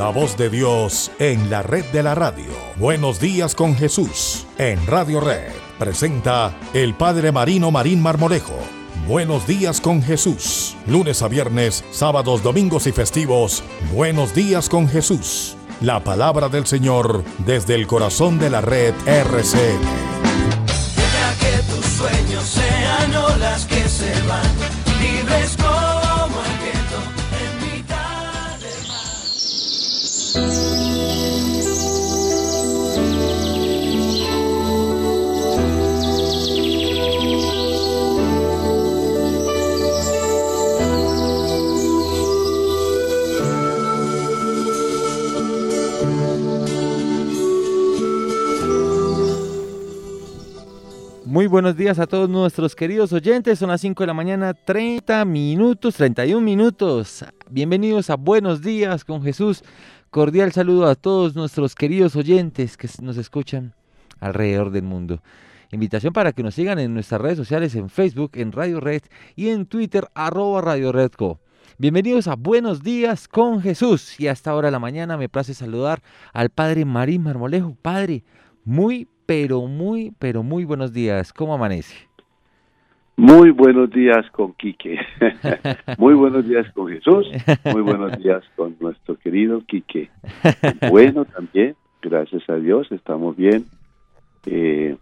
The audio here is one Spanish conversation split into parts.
La voz de Dios en la red de la radio. Buenos días con Jesús en Radio Red. Presenta el Padre Marino Marín Marmolejo. Buenos días con Jesús. Lunes a viernes, sábados, domingos y festivos. Buenos días con Jesús. La palabra del Señor desde el corazón de la red RCN. Que tus sueños sean que se van, buenos días a todos nuestros queridos oyentes. Son las 5 de la mañana, 30 minutos, 31 minutos. Bienvenidos a Buenos días con Jesús. Cordial saludo a todos nuestros queridos oyentes que nos escuchan alrededor del mundo. Invitación para que nos sigan en nuestras redes sociales, en Facebook, en Radio Red y en Twitter, arroba Radio Redco. Bienvenidos a Buenos Días con Jesús. Y hasta ahora de la mañana me place saludar al Padre Marín Marmolejo. Padre, muy, pero muy, pero muy buenos días. ¿Cómo amanece? Muy buenos días con Quique. Muy buenos días con Jesús. Muy buenos días con nuestro querido Quique. Bueno, también, gracias a Dios, estamos bien. Eh,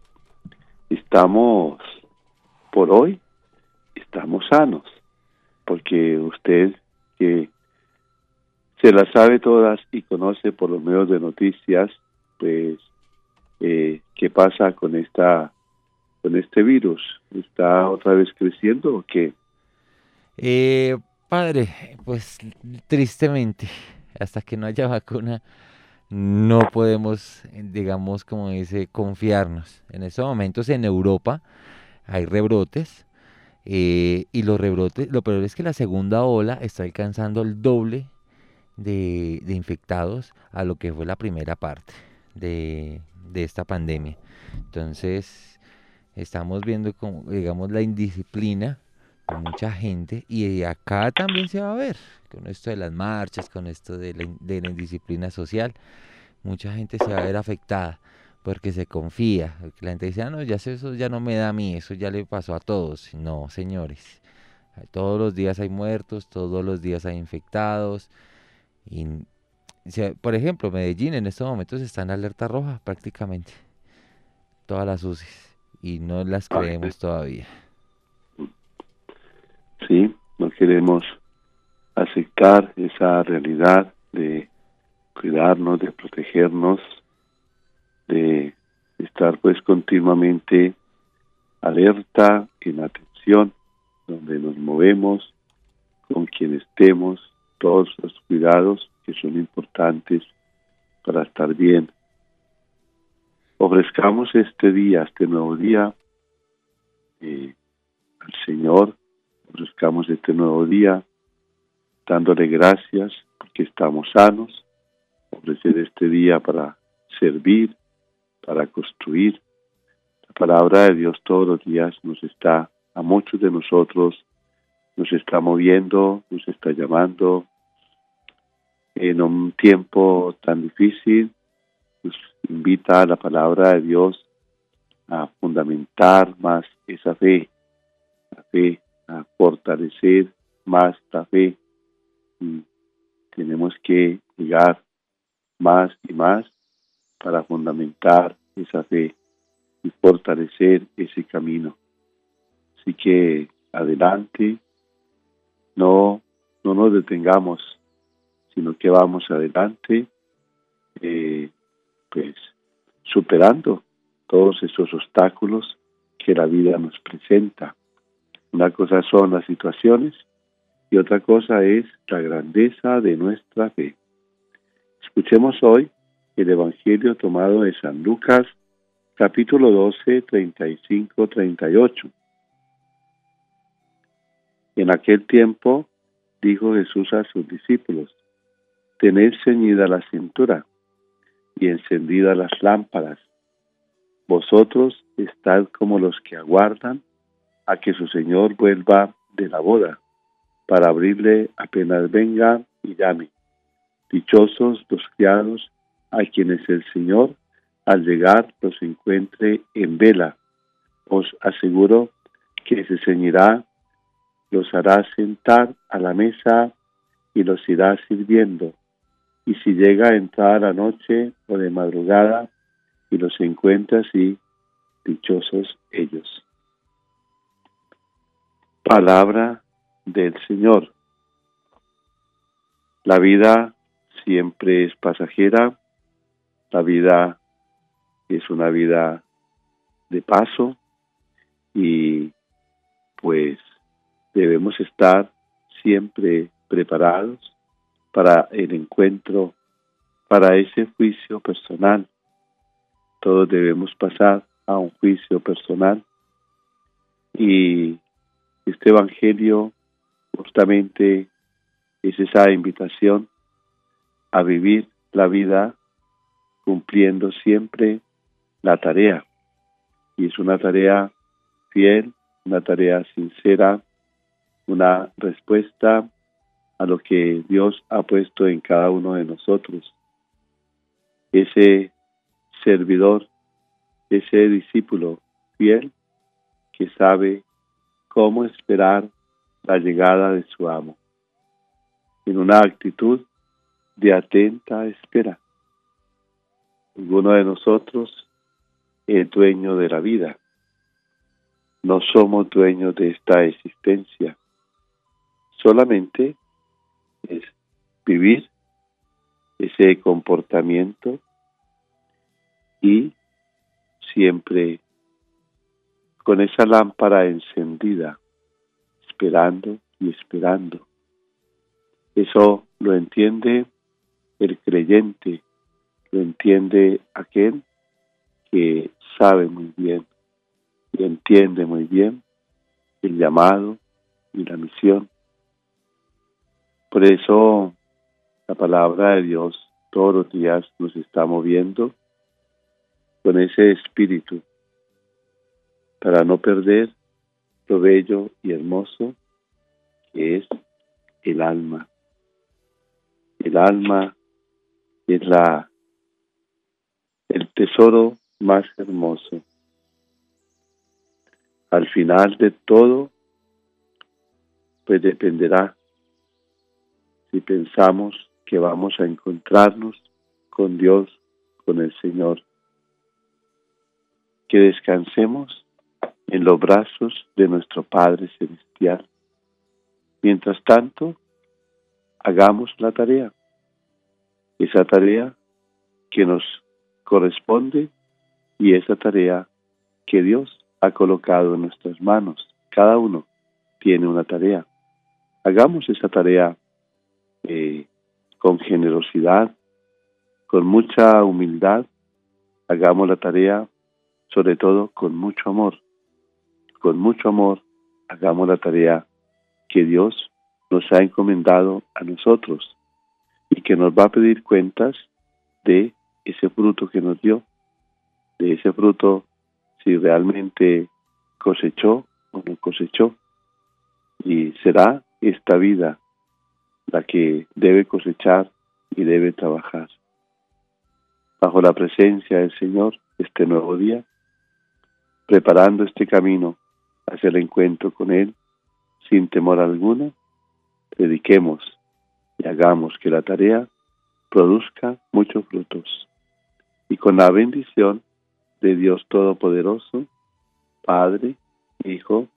estamos, por hoy, estamos sanos. Porque usted que se las sabe todas y conoce por los medios de noticias, pues, eh, ¿qué pasa con esta con este virus? ¿Está otra vez creciendo o qué? Eh, padre, pues tristemente, hasta que no haya vacuna, no podemos, digamos, como dice, confiarnos. En estos momentos en Europa hay rebrotes eh, y los rebrotes, lo peor es que la segunda ola está alcanzando el doble de, de infectados a lo que fue la primera parte de, de esta pandemia. Entonces, estamos viendo como, digamos, la indisciplina de mucha gente y acá también se va a ver con esto de las marchas, con esto de la, indisciplina social. Mucha gente se va a ver afectada porque se confía. La gente dice, ah, no, ya eso ya no me da a mí, eso ya le pasó a todos. No, señores. Todos los días hay muertos, todos los días hay infectados. Y, por ejemplo, Medellín en estos momentos está en alerta roja prácticamente. Todas las UCIs. Y no las creemos todavía. Sí, no queremos aceptar esa realidad de cuidarnos, de protegernos, de estar pues continuamente alerta, en atención, donde nos movemos, con quien estemos, todos los cuidados que son importantes para estar bien. Ofrezcamos este día, este nuevo día, eh, al Señor, ofrezcamos este nuevo día dándole gracias porque estamos sanos, ofrecer este día para servir, para construir. La palabra de Dios todos los días nos está, a muchos de nosotros, nos está moviendo, nos está llamando en un tiempo tan difícil, nos invita a la palabra de Dios a fundamentar más esa fe, la fe, a fortalecer más la fe. Tenemos que llegar más y más para fundamentar esa fe y fortalecer ese camino. Así que adelante, no, no nos detengamos, sino que vamos adelante, eh, pues superando todos esos obstáculos que la vida nos presenta. Una cosa son las situaciones y otra cosa es la grandeza de nuestra fe. Escuchemos hoy el Evangelio tomado de San Lucas, capítulo 12, 35, 38. En aquel tiempo dijo Jesús a sus discípulos, tened ceñida la cintura y encendidas las lámparas. Vosotros estad como los que aguardan a que su Señor vuelva de la boda, para abrirle apenas venga y llame. Dichosos los criados a quienes el Señor al llegar los encuentre en vela. Os aseguro que se ceñirá, los hará sentar a la mesa y los irá sirviendo. Y si llega a entrar a noche o de madrugada y los encuentra así, dichosos ellos. Palabra del Señor. La vida siempre es pasajera, la vida es una vida de paso y pues debemos estar siempre preparados para el encuentro, para ese juicio personal. Todos debemos pasar a un juicio personal y este Evangelio justamente es esa invitación a vivir la vida cumpliendo siempre la tarea. Y es una tarea fiel, una tarea sincera, una respuesta a lo que Dios ha puesto en cada uno de nosotros. Ese servidor, ese discípulo fiel que sabe cómo esperar la llegada de su amo, en una actitud de atenta espera. Ninguno de nosotros es dueño de la vida. No somos dueños de esta existencia. Solamente es vivir ese comportamiento y siempre con esa lámpara encendida, esperando y esperando. Eso lo entiende el creyente, lo entiende aquel que sabe muy bien y entiende muy bien el llamado y la misión. Por eso la palabra de Dios todos los días nos está moviendo con ese espíritu para no perder lo bello y hermoso que es el alma. El alma es la el tesoro más hermoso. Al final de todo, pues dependerá si pensamos que vamos a encontrarnos con Dios, con el Señor. Que descansemos en los brazos de nuestro Padre Celestial. Mientras tanto, hagamos la tarea, esa tarea que nos corresponde y esa tarea que Dios ha colocado en nuestras manos. Cada uno tiene una tarea. Hagamos esa tarea eh, con generosidad, con mucha humildad. Hagamos la tarea sobre todo con mucho amor con mucho amor hagamos la tarea que Dios nos ha encomendado a nosotros y que nos va a pedir cuentas de ese fruto que nos dio, de ese fruto si realmente cosechó o no cosechó. Y será esta vida la que debe cosechar y debe trabajar. Bajo la presencia del Señor, este nuevo día, preparando este camino hacia el encuentro con Él sin temor alguno, dediquemos y hagamos que la tarea produzca muchos frutos. Y con la bendición de Dios Todopoderoso, Padre, Hijo,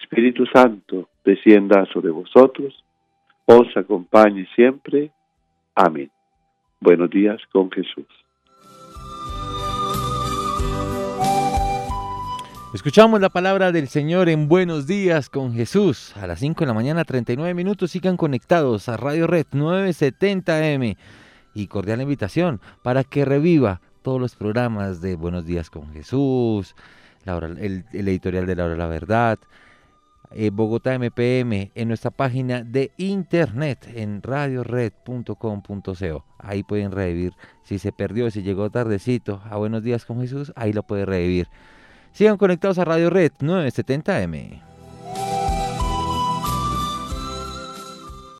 Espíritu Santo, descienda sobre vosotros, os acompañe siempre. Amén. Buenos días con Jesús. Escuchamos la palabra del Señor en Buenos Días con Jesús. A las 5 de la mañana, 39 minutos, sigan conectados a Radio Red 970M. Y cordial invitación para que reviva todos los programas de Buenos Días con Jesús, el, editorial de la hora de la verdad, eh, Bogotá MPM, en nuestra página de internet en radiored.com.co. Ahí pueden revivir. Si se perdió, si llegó tardecito a Buenos Días con Jesús, ahí lo puede revivir. Sigan conectados a Radio Red 970M.